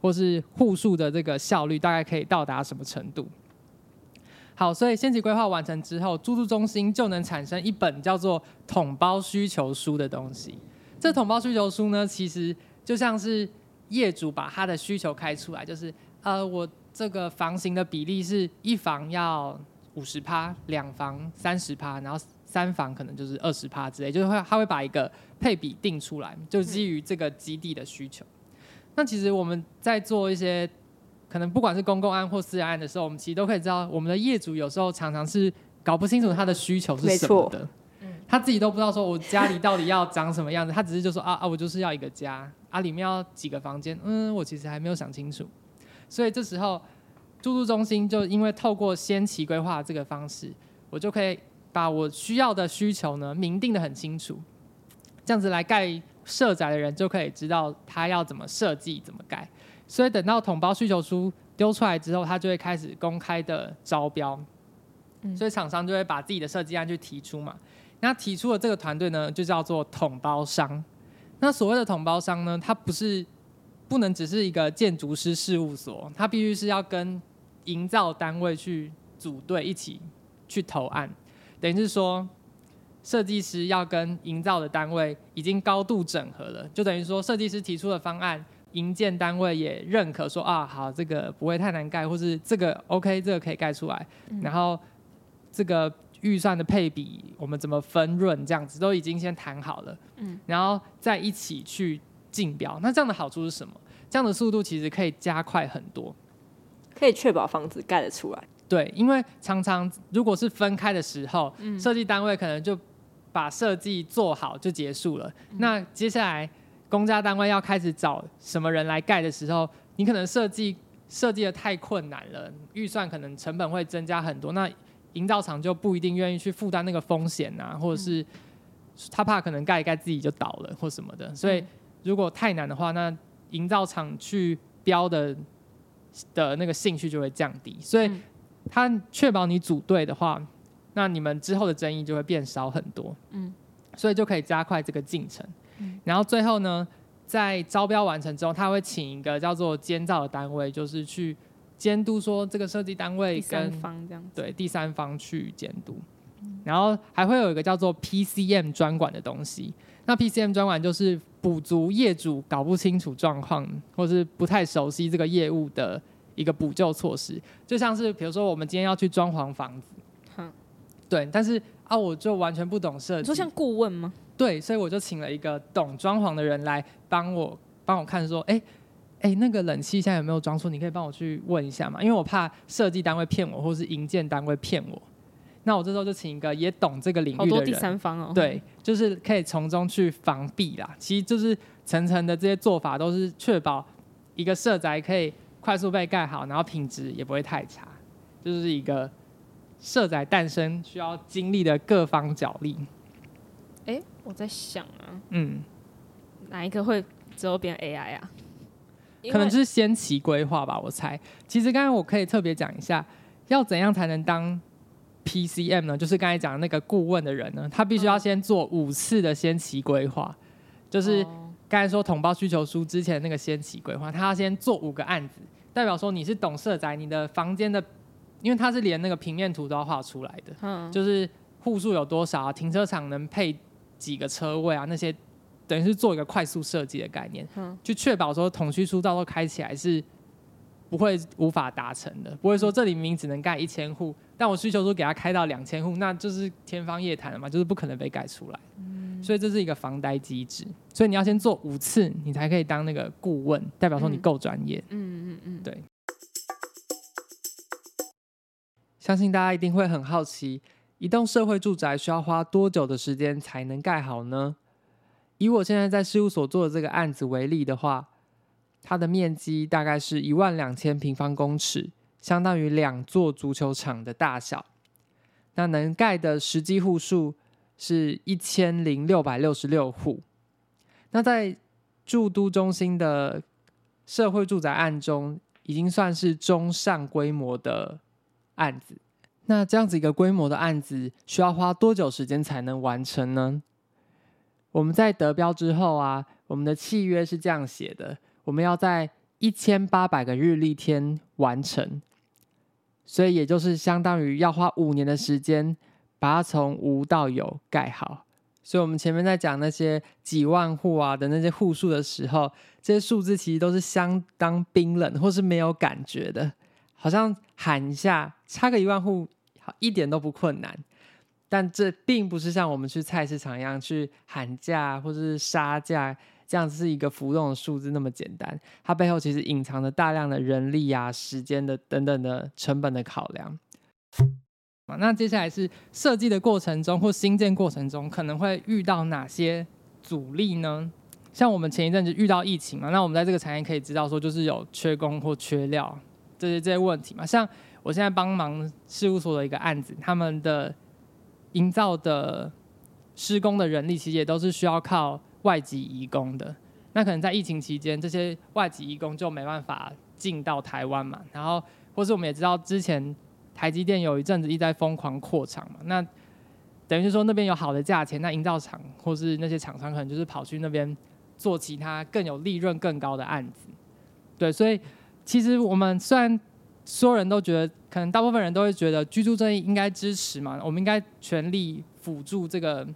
或是户数的这个效率大概可以到达什么程度？好，所以先期规划完成之后，租住中心就能产生一本叫做统包需求书的东西。这统包需求书呢，其实就像是业主把他的需求开出来，就是呃，我这个房型的比例是一房要五十趴，两房三十趴，然后三房可能就是二十趴之类，就是会他会把一个配比定出来，就基于这个基地的需求。那其实我们在做一些可能不管是公共案或私人案的时候，我们其实都可以知道，我们的业主有时候常常是搞不清楚他的需求是什么的，他自己都不知道说我家里到底要长什么样子，他只是就说啊啊，我就是要一个家啊，里面要几个房间，嗯，我其实还没有想清楚，所以这时候住都中心就因为透过先期规划这个方式，我就可以把我需要的需求呢明定的很清楚，这样子来盖。社宅的人就可以知道他要怎么设计、怎么改，所以等到统包需求书丢出来之后，他就会开始公开的招标，所以厂商就会把自己的设计案去提出嘛。那提出的这个团队呢，就叫做统包商。那所谓的统包商呢，它不是不能只是一个建筑师事务所，它必须是要跟营造单位去组队一起去投案，等于是说。设计师要跟营造的单位已经高度整合了，就等于说设计师提出的方案，营建单位也认可说啊，好，这个不会太难盖，或是这个 OK，这个可以盖出来。嗯、然后这个预算的配比，我们怎么分润，这样子都已经先谈好了。嗯，然后再一起去竞标。那这样的好处是什么？这样的速度其实可以加快很多，可以确保房子盖得出来。对，因为常常如果是分开的时候，设计单位可能就把设计做好就结束了。嗯、那接下来公家单位要开始找什么人来盖的时候，你可能设计设计的太困难了，预算可能成本会增加很多。那营造厂就不一定愿意去负担那个风险啊，或者是他怕可能盖一盖自己就倒了或什么的。所以如果太难的话，那营造厂去标的的那个兴趣就会降低。所以他确保你组队的话，那你们之后的争议就会变少很多。嗯，所以就可以加快这个进程。然后最后呢，在招标完成之后，他会请一个叫做监造的单位，就是去监督说这个设计单位跟第三方这样对第三方去监督。然后还会有一个叫做 PCM 专管的东西。那 PCM 专管就是补足业主搞不清楚状况，或是不太熟悉这个业务的。一个补救措施，就像是比如说我们今天要去装潢房子，嗯，对，但是啊，我就完全不懂设计，你说像顾问吗？对，所以我就请了一个懂装潢的人来帮我帮我看，说，哎、欸、哎、欸，那个冷气现在有没有装错？你可以帮我去问一下嘛，因为我怕设计单位骗我，或是营建单位骗我。那我这时候就请一个也懂这个领域的人，好多第三方哦，对，就是可以从中去防弊啦。其实就是层层的这些做法，都是确保一个社宅可以。快速被盖好，然后品质也不会太差，就是一个社宅诞生需要经历的各方角力。哎、欸，我在想啊，嗯，哪一个会之后变 AI 啊？可能就是先期规划吧，我猜。其实刚才我可以特别讲一下，要怎样才能当 PCM 呢？就是刚才讲的那个顾问的人呢，他必须要先做五次的先期规划，就是。刚才说统包需求书之前那个先期规划，他要先做五个案子，代表说你是懂社宅，你的房间的，因为它是连那个平面图都要画出来的，嗯，就是户数有多少啊，停车场能配几个车位啊，那些等于是做一个快速设计的概念，嗯，去确保说统需书到时候开起来是不会无法达成的，不会说这里明明只能盖一千户，但我需求书给它开到两千户，那就是天方夜谭了嘛，就是不可能被盖出来。所以这是一个防呆机制，所以你要先做五次，你才可以当那个顾问，代表说你够专业。嗯嗯嗯，嗯，对。相信大家一定会很好奇，一栋社会住宅需要花多久的时间才能盖好呢？以我现在在事务所做的这个案子为例的话，它的面积大概是一万两千平方公尺，相当于两座足球场的大小。那能盖的实际户数，是一千零六百六十六户。那在住都中心的社会住宅案中，已经算是中上规模的案子。那这样子一个规模的案子，需要花多久时间才能完成呢？我们在得标之后啊，我们的契约是这样写的：我们要在一千八百个日历天完成，所以也就是相当于要花五年的时间。把它从无到有盖好，所以我们前面在讲那些几万户啊的那些户数的时候，这些数字其实都是相当冰冷或是没有感觉的，好像喊一下差个一万户，一点都不困难。但这并不是像我们去菜市场一样去喊价或者是杀价，这样子是一个浮动的数字那么简单，它背后其实隐藏着大量的人力啊、时间的等等的成本的考量。那接下来是设计的过程中或新建过程中可能会遇到哪些阻力呢？像我们前一阵子遇到疫情嘛，那我们在这个产业可以知道说，就是有缺工或缺料这些这些问题嘛。像我现在帮忙事务所的一个案子，他们的营造的施工的人力其实也都是需要靠外籍移工的。那可能在疫情期间，这些外籍移工就没办法进到台湾嘛。然后，或是我们也知道之前。台积电有一阵子一直在疯狂扩厂嘛，那等于是说那边有好的价钱，那营造厂或是那些厂商可能就是跑去那边做其他更有利润更高的案子，对，所以其实我们虽然所有人都觉得，可能大部分人都会觉得居住正义应该支持嘛，我们应该全力辅助这个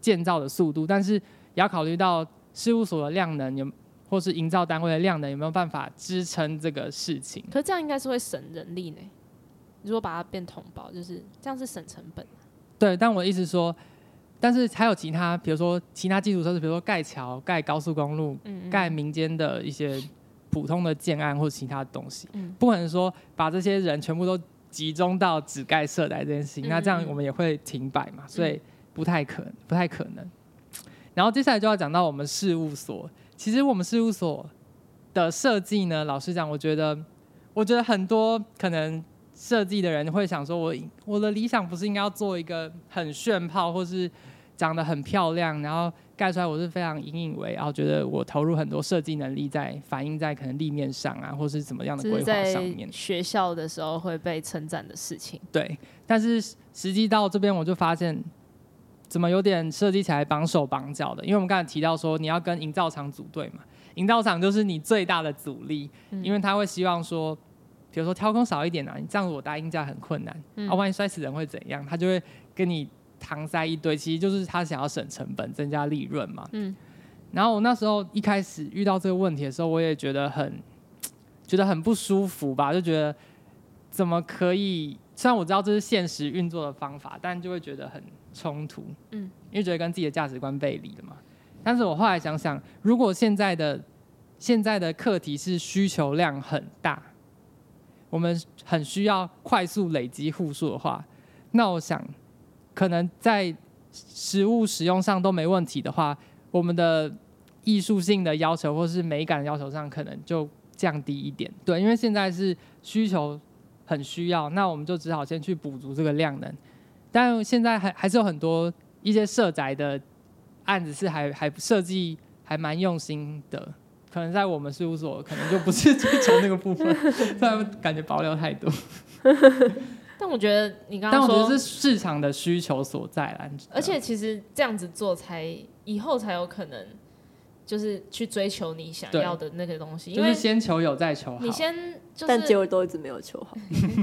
建造的速度，但是也要考虑到事务所的量能有，或是营造单位的量能有没有办法支撑这个事情。可是这样应该是会省人力呢。如果把它变同胞，就是这样是省成本。对，但我的意思说，但是还有其他，比如说其他基础设施，比如说盖桥、盖高速公路、嗯嗯盖民间的一些普通的建案或者其他的东西，嗯、不可能说把这些人全部都集中到只盖社宅这件事情，嗯、那这样我们也会停摆嘛，所以不太可不太可能。然后接下来就要讲到我们事务所，其实我们事务所的设计呢，老实讲，我觉得，我觉得很多可能设计的人会想说，我我的理想不是应该要做一个很炫炮，或是长得很漂亮，然后。盖出来我是非常引以为傲，觉得我投入很多设计能力在反映在可能立面上啊，或是怎么样的规划上面。学校的时候会被称赞的事情。对，但是实际到这边我就发现，怎么有点设计起来绑手绑脚的？因为我们刚才提到说你要跟营造厂组队嘛，营造厂就是你最大的阻力，因为他会希望说，比如说挑空少一点啊，你这样子我搭应架很困难，嗯、啊，万一摔死人会怎样？他就会跟你。搪塞一堆，其实就是他想要省成本、增加利润嘛。嗯。然后我那时候一开始遇到这个问题的时候，我也觉得很 [TSK] 觉得很不舒服吧，就觉得怎么可以？虽然我知道这是现实运作的方法，但就会觉得很冲突。嗯。因为觉得跟自己的价值观背离了嘛。但是我后来想想，如果现在的现在的课题是需求量很大，我们很需要快速累积户数的话，那我想。可能在实物使用上都没问题的话，我们的艺术性的要求或是美感要求上可能就降低一点。对，因为现在是需求很需要，那我们就只好先去补足这个量能。但现在还还是有很多一些社宅的案子是还还设计还蛮用心的，可能在我们事务所可能就不是追求那个部分，但感觉保留太多。但我觉得你刚刚说，但我觉得是市场的需求所在啦。而且其实这样子做才以后才有可能，就是去追求你想要的那个东西。就是先求有再求好。你先，就是，但结果都一直没有求好。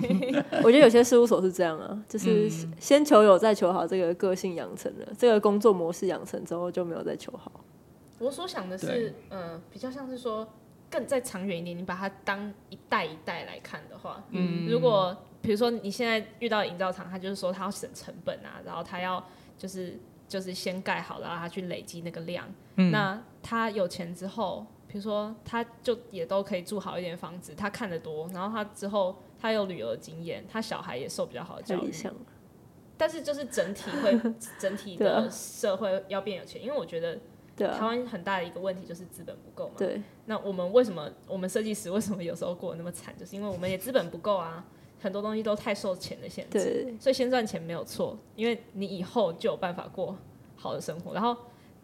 [LAUGHS] 我觉得有些事务所是这样啊，就是先求有再求好，这个个性养成了，这个工作模式养成之后就没有再求好。我所想的是，嗯，比较像是说更再长远一点，你把它当一代一代来看的话，嗯，如果。比如说你现在遇到营造厂，他就是说他要省成本啊，然后他要就是就是先盖好了，然后他去累积那个量。嗯。那他有钱之后，比如说他就也都可以住好一点房子，他看得多，然后他之后他有旅游经验，他小孩也受比较好的教育。但是就是整体会 [LAUGHS] 整体的社会要变有钱，因为我觉得台湾很大的一个问题就是资本不够嘛。对。那我们为什么我们设计师为什么有时候过得那么惨，就是因为我们也资本不够啊。很多东西都太受钱的限制，所以先赚钱没有错，因为你以后就有办法过好的生活。然后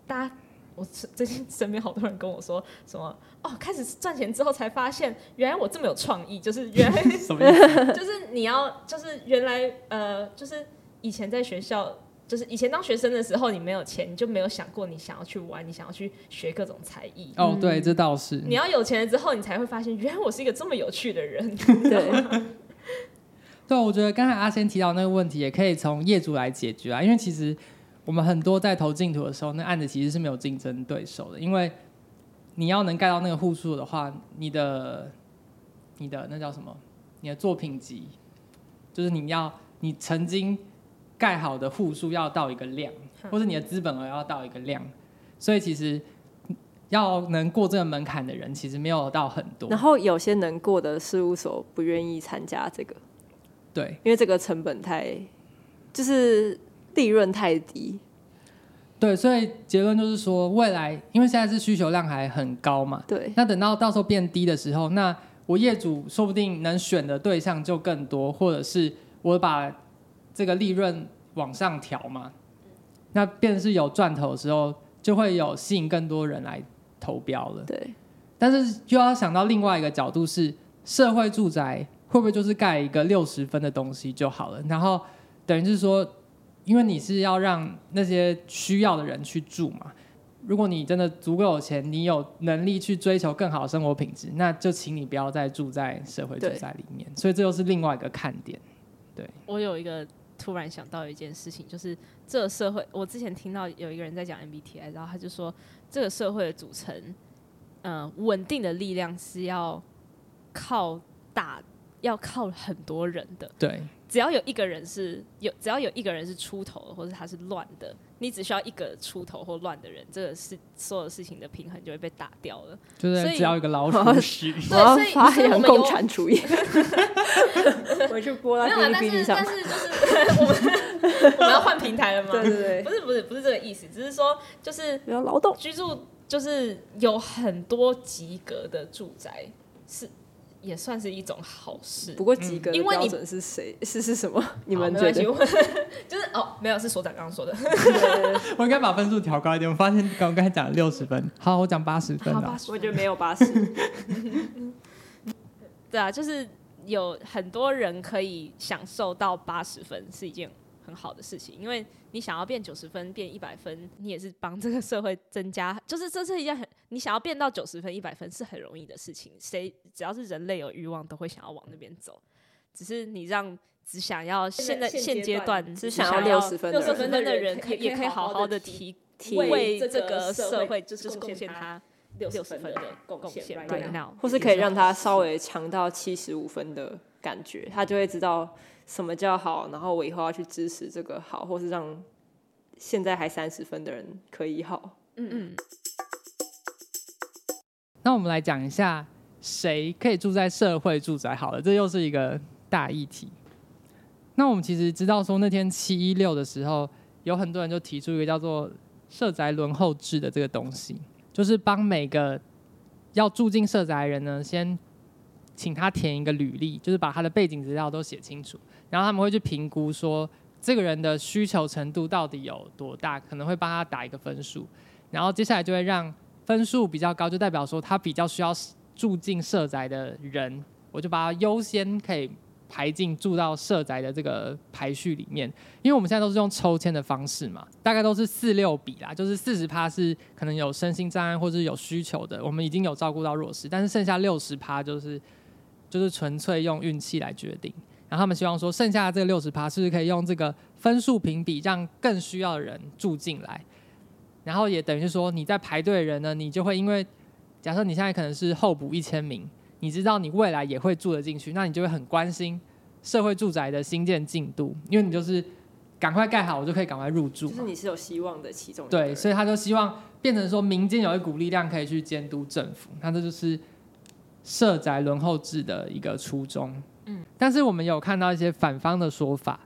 大家，我最近身边好多人跟我说什么哦，开始赚钱之后才发现，原来我这么有创意，就是原来？[LAUGHS] 就是你要，就是原来呃，就是以前在学校，就是以前当学生的时候，你没有钱，你就没有想过你想要去玩，你想要去学各种才艺。哦，对，这倒是。你要有钱了之后，你才会发现，原来我是一个这么有趣的人。对。[LAUGHS] 对，我觉得刚才阿仙提到那个问题，也可以从业主来解决啊。因为其实我们很多在投竞图的时候，那案子其实是没有竞争对手的。因为你要能盖到那个户数的话，你的、你的那叫什么？你的作品集，就是你要你曾经盖好的户数要到一个量，或者你的资本额要到一个量。所以其实要能过这个门槛的人，其实没有到很多。然后有些能过的事务所不愿意参加这个。对，因为这个成本太，就是利润太低。对，所以结论就是说，未来因为现在是需求量还很高嘛，对。那等到到时候变低的时候，那我业主说不定能选的对象就更多，或者是我把这个利润往上调嘛，那变成是有赚头的时候，就会有吸引更多人来投标了。对。但是又要想到另外一个角度是社会住宅。会不会就是盖一个六十分的东西就好了？然后等于是说，因为你是要让那些需要的人去住嘛。如果你真的足够有钱，你有能力去追求更好的生活品质，那就请你不要再住在社会住宅里面。所以这又是另外一个看点。对，我有一个突然想到一件事情，就是这个社会，我之前听到有一个人在讲 MBTI，然后他就说，这个社会的组成，嗯、呃，稳定的力量是要靠大。要靠很多人的，对，只要有一个人是有，只要有一个人是出头的，或者他是乱的，你只需要一个出头或乱的人，这个是所有事情的平衡就会被打掉了。就是只要一个老鼠屎，[LAUGHS] 我要发扬共产主义。[LAUGHS] 回去播到哔哩哔哩上。但是就是我们 [LAUGHS] 我们要换平台了吗？对对对，不是不是不是这个意思，只是说就是要劳动居住，就是有很多及格的住宅是。也算是一种好事，不过及格的标准是谁？[LAUGHS] 是是什么？你们觉得？[LAUGHS] 就是哦，没有，是所长刚刚说的。[LAUGHS] 我应该把分数调高一点。我发现刚刚才讲了六十分，好，我讲八十分。好，我觉得没有八十。对啊，就是有很多人可以享受到八十分，是一件很好的事情，因为你想要变九十分、变一百分，你也是帮这个社会增加，就是这是一件很你想要变到九十分、一百分是很容易的事情，谁只要是人类有欲望都会想要往那边走，只是你让只想要现在现阶段只想要六十分六十分的人可以也可以好好的提提为这个社会就是贡献他六十分的贡献，对，或是可以让他稍微强到七十五分的感觉，他就会知道。什么叫好？然后我以后要去支持这个好，或是让现在还三十分的人可以好。嗯嗯。那我们来讲一下，谁可以住在社会住宅？好了，这又是一个大议题。那我们其实知道，说那天七一六的时候，有很多人就提出一个叫做社宅轮候制的这个东西，就是帮每个要住进社宅人呢，先请他填一个履历，就是把他的背景资料都写清楚。然后他们会去评估说，这个人的需求程度到底有多大，可能会帮他打一个分数。然后接下来就会让分数比较高，就代表说他比较需要住进社宅的人，我就把他优先可以排进住到社宅的这个排序里面。因为我们现在都是用抽签的方式嘛，大概都是四六比啦，就是四十趴是可能有身心障碍或者有需求的，我们已经有照顾到弱势，但是剩下六十趴就是就是纯粹用运气来决定。然后他们希望说，剩下的这个六十趴是不是可以用这个分数评比，让更需要的人住进来？然后也等于是说，你在排队的人呢，你就会因为假设你现在可能是候补一千名，你知道你未来也会住得进去，那你就会很关心社会住宅的新建进度，因为你就是赶快盖好，我就可以赶快入住。就是你是有希望的其中对，所以他就希望变成说民间有一股力量可以去监督政府，那这就是社宅轮候制的一个初衷。嗯，但是我们有看到一些反方的说法，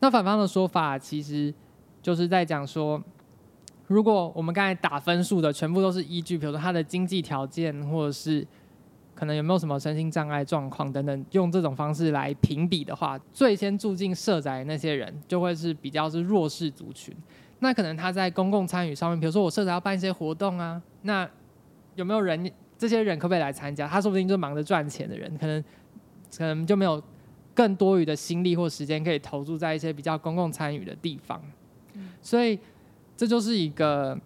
那反方的说法其实就是在讲说，如果我们刚才打分数的全部都是依据，比如说他的经济条件，或者是可能有没有什么身心障碍状况等等，用这种方式来评比的话，最先住进社宅的那些人就会是比较是弱势族群。那可能他在公共参与上面，比如说我社宅要办一些活动啊，那有没有人这些人可不可以来参加？他说不定就忙着赚钱的人，可能。可能就没有更多余的心力或时间可以投注在一些比较公共参与的地方，所以这就是一个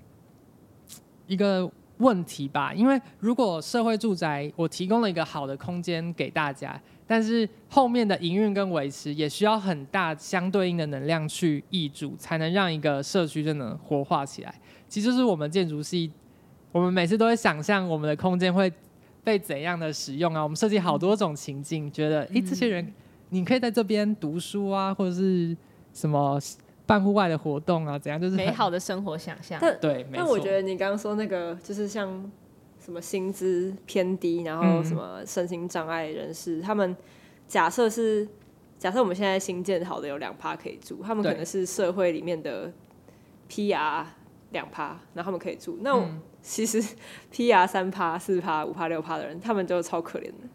一个问题吧。因为如果社会住宅我提供了一个好的空间给大家，但是后面的营运跟维持也需要很大相对应的能量去挹注，才能让一个社区真的活化起来。其实就是我们建筑系，我们每次都会想象我们的空间会。被怎样的使用啊？我们设计好多种情境，嗯、觉得诶、欸，这些人你可以在这边读书啊，或者是什么办户外的活动啊，怎样就是美好的生活想象。对，但我觉得你刚刚说那个，就是像什么薪资偏低，然后什么身心障碍人士，嗯、他们假设是假设我们现在新建好的有两趴可以住，他们可能是社会里面的 PR 两趴，然后他们可以住那其实，PR 三趴、四趴、五趴、六趴的人，他们就超可怜的，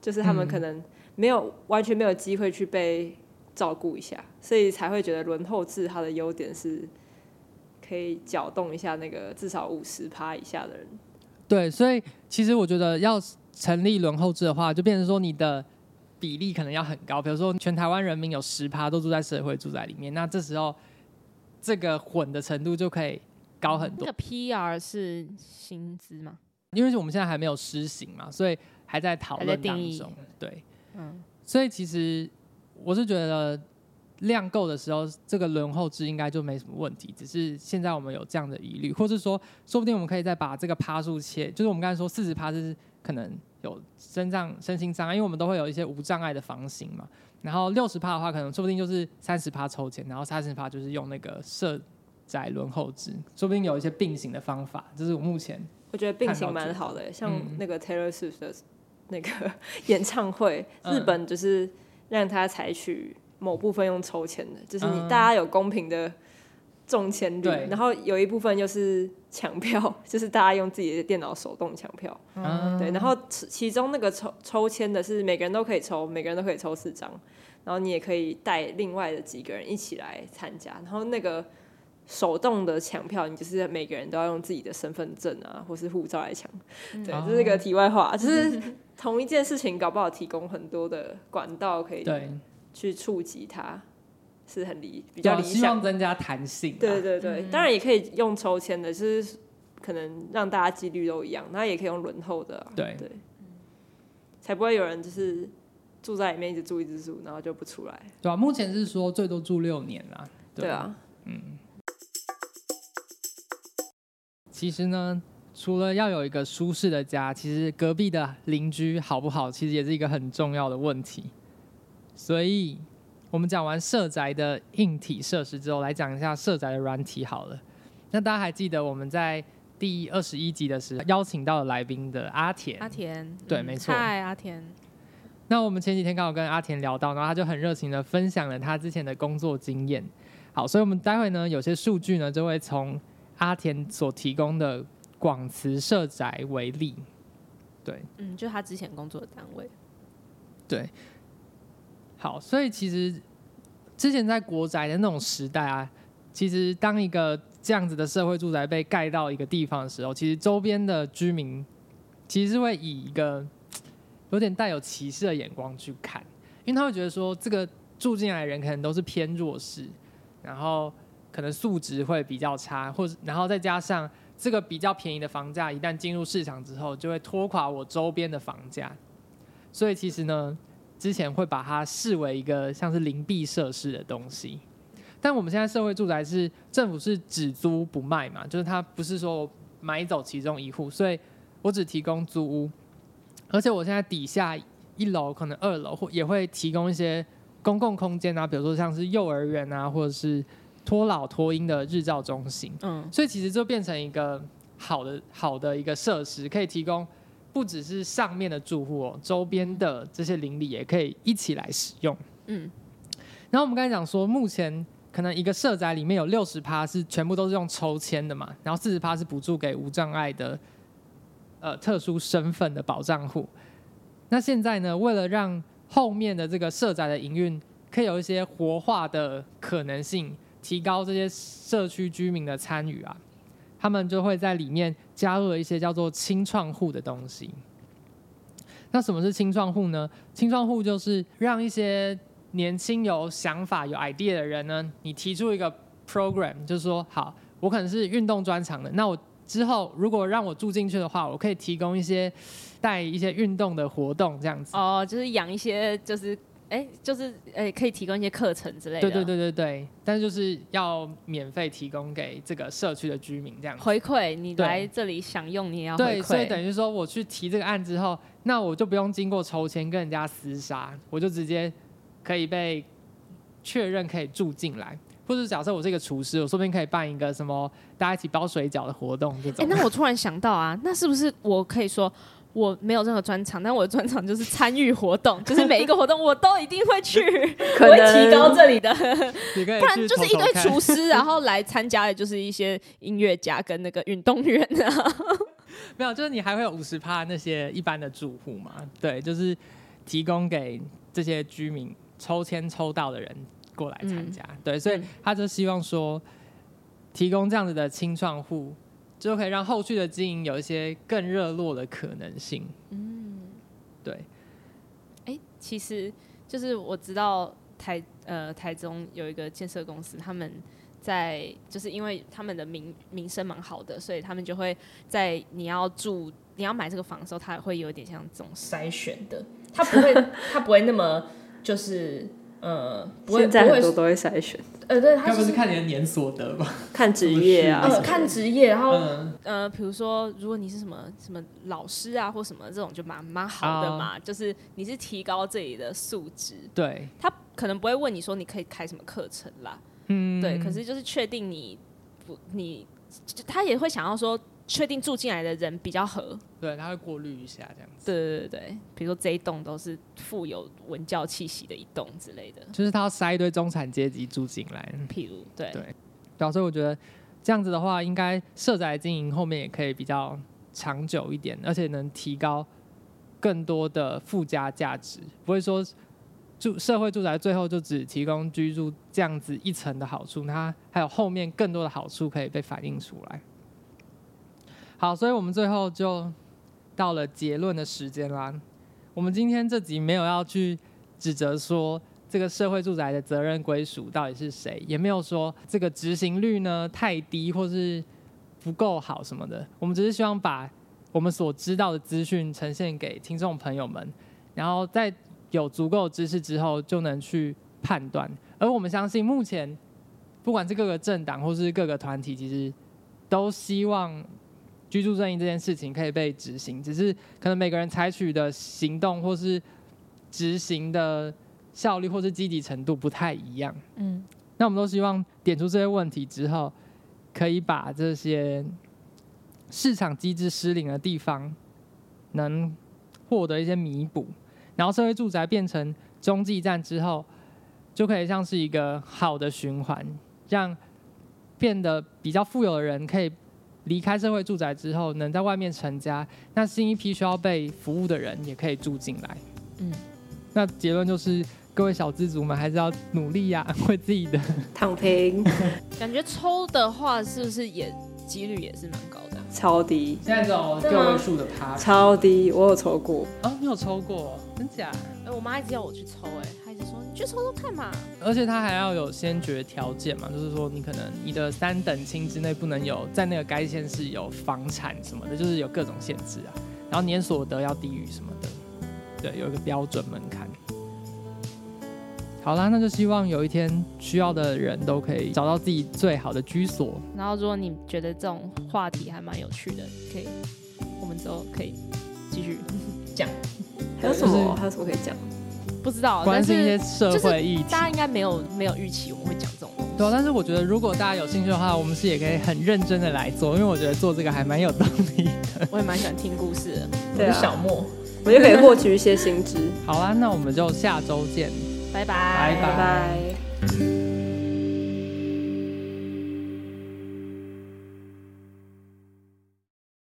就是他们可能没有、嗯、完全没有机会去被照顾一下，所以才会觉得轮候制它的优点是可以搅动一下那个至少五十趴以下的人。对，所以其实我觉得要成立轮候制的话，就变成说你的比例可能要很高，比如说全台湾人民有十趴都住在社会住宅里面，那这时候这个混的程度就可以。高很多。那个 PR 是薪资吗？因为我们现在还没有施行嘛，所以还在讨论当中。对，嗯，所以其实我是觉得量够的时候，这个轮候制应该就没什么问题。只是现在我们有这样的疑虑，或是说，说不定我们可以再把这个趴数切，就是我们刚才说四十趴是可能有身障、身心障碍，因为我们都会有一些无障碍的房型嘛。然后六十趴的话，可能说不定就是三十趴抽签，然后三十趴就是用那个设。宅轮候制，说不定有一些并行的方法。这是我目前我觉得并行蛮好的，像那个 Taylor Swift 的那个 [LAUGHS] 演唱会，嗯、日本就是让他采取某部分用抽签的，就是你大家有公平的中签率，嗯、然后有一部分就是抢票，[LAUGHS] 就是大家用自己的电脑手动抢票，嗯、对，然后其中那个抽抽签的是每个人都可以抽，每个人都可以抽四张，然后你也可以带另外的几个人一起来参加，然后那个。手动的抢票，你就是每个人都要用自己的身份证啊，或是护照来抢。嗯、对，这是一个题外话，就、哦、是同一件事情，搞不好提供很多的管道可以去触及它，是很理比较理想。希望增加弹性。对对对，嗯、当然也可以用抽签的，就是可能让大家几率都一样，那也可以用轮候的、啊。对对，才不会有人就是住在里面一直住一直住，然后就不出来。对啊，目前是说最多住六年啦。对，对啊，嗯。其实呢，除了要有一个舒适的家，其实隔壁的邻居好不好，其实也是一个很重要的问题。所以，我们讲完社宅的硬体设施之后，来讲一下社宅的软体好了。那大家还记得我们在第二十一集的时候邀请到了来宾的阿田？阿田，对，没错。嗨，阿田。那我们前几天刚好跟阿田聊到，然后他就很热情的分享了他之前的工作经验。好，所以我们待会呢，有些数据呢，就会从。阿田所提供的广慈社宅为例，对，嗯，就他之前工作的单位，对，好，所以其实之前在国宅的那种时代啊，其实当一个这样子的社会住宅被盖到一个地方的时候，其实周边的居民其实是会以一个 [TSK] 有点带有歧视的眼光去看，因为他会觉得说，这个住进来的人可能都是偏弱势，然后。可能素质会比较差，或者然后再加上这个比较便宜的房价，一旦进入市场之后，就会拖垮我周边的房价。所以其实呢，之前会把它视为一个像是邻避设施的东西。但我们现在社会住宅是政府是只租不卖嘛，就是它不是说买走其中一户，所以我只提供租屋。而且我现在底下一楼可能二楼或也会提供一些公共空间啊，比如说像是幼儿园啊，或者是。托老托婴的日照中心，嗯，所以其实就变成一个好的好的一个设施，可以提供不只是上面的住户哦，周边的这些邻里也可以一起来使用，嗯。然后我们刚才讲说，目前可能一个社宅里面有六十趴是全部都是用抽签的嘛，然后四十趴是补助给无障碍的呃特殊身份的保障户。那现在呢，为了让后面的这个社宅的营运可以有一些活化的可能性。提高这些社区居民的参与啊，他们就会在里面加入了一些叫做青创户的东西。那什么是青创户呢？青创户就是让一些年轻有想法、有 idea 的人呢，你提出一个 program，就是说，好，我可能是运动专长的，那我之后如果让我住进去的话，我可以提供一些带一些运动的活动，这样子。哦，就是养一些，就是。哎、就是哎、可以提供一些课程之类的。对对对对对，但是就是要免费提供给这个社区的居民这样子。回馈你来这里享用，你也要回馈。对，所以等于说我去提这个案之后，那我就不用经过抽签跟人家厮杀，我就直接可以被确认可以住进来。或者假设我是一个厨师，我说不定可以办一个什么大家一起包水饺的活动这种。哎、那我突然想到啊，那是不是我可以说？我没有任何专长，但我的专长就是参与活动，就是每一个活动我都一定会去，[LAUGHS] 我会提高这里的。不然就是一堆厨师，然后来参加的就是一些音乐家跟那个运动员啊。[LAUGHS] 没有，就是你还会有五十趴那些一般的住户嘛？对，就是提供给这些居民抽签抽到的人过来参加。嗯、对，所以他就希望说，提供这样子的青创户。就可以让后续的经营有一些更热络的可能性。嗯，对。哎、欸，其实就是我知道台呃台中有一个建设公司，他们在就是因为他们的名名声蛮好的，所以他们就会在你要住你要买这个房的时候，他会有点像这种筛选的，他不会他不会那么就是。呃，不会，现在很多都会筛选。呃，对，他不是看你的年所得吧？看职业啊，呃，看职业，然后、嗯、呃，比如说，如果你是什么什么老师啊，或什么这种，就蛮蛮好的嘛。哦、就是你是提高自己的素质。对。他可能不会问你说你可以开什么课程啦。嗯。对，可是就是确定你不你，他也会想要说，确定住进来的人比较合，对，他会过滤一下这样子。对对对对，比如说这一栋都是富有文教气息的一栋之类的，就是他要塞一堆中产阶级住进来。譬如，对对，对，所以我觉得这样子的话，应该社宅经营后面也可以比较长久一点，而且能提高更多的附加价值，不会说。住社会住宅最后就只提供居住这样子一层的好处，它还有后面更多的好处可以被反映出来。好，所以我们最后就到了结论的时间啦。我们今天这集没有要去指责说这个社会住宅的责任归属到底是谁，也没有说这个执行率呢太低或是不够好什么的。我们只是希望把我们所知道的资讯呈现给听众朋友们，然后在。有足够知识之后，就能去判断。而我们相信，目前不管是各个政党或是各个团体，其实都希望居住正义这件事情可以被执行。只是可能每个人采取的行动或是执行的效率或是积极程度不太一样。嗯，那我们都希望点出这些问题之后，可以把这些市场机制失灵的地方，能获得一些弥补。然后社会住宅变成中继站之后，就可以像是一个好的循环，让变得比较富有的人可以离开社会住宅之后，能在外面成家。那新一批需要被服务的人也可以住进来。嗯，那结论就是，各位小资族们还是要努力呀、啊，为自己的躺平。[LAUGHS] 感觉抽的话，是不是也几率也是蛮高的？超低。现在这种个位数的趴，超低。我有抽过。哦，你有抽过？真假？哎、欸，我妈一直要我去抽、欸，哎，说你去抽抽看嘛。而且他还要有先决条件嘛，就是说你可能你的三等亲之内不能有在那个该县市有房产什么的，就是有各种限制啊。然后年所得要低于什么的，对，有一个标准门槛。好啦，那就希望有一天需要的人都可以找到自己最好的居所。然后，如果你觉得这种话题还蛮有趣的，可以，我们之后可以继续讲。还有什么？还有什么可以讲？不知道，关心一些社会议题。大家应该没有没有预期我们会讲这种东西。对啊，但是我觉得如果大家有兴趣的话，我们是也可以很认真的来做，因为我觉得做这个还蛮有动力的。[LAUGHS] 我也蛮喜欢听故事的。对啊，小莫，我就可以获取一些新知。好啦，那我们就下周见。拜拜。拜拜。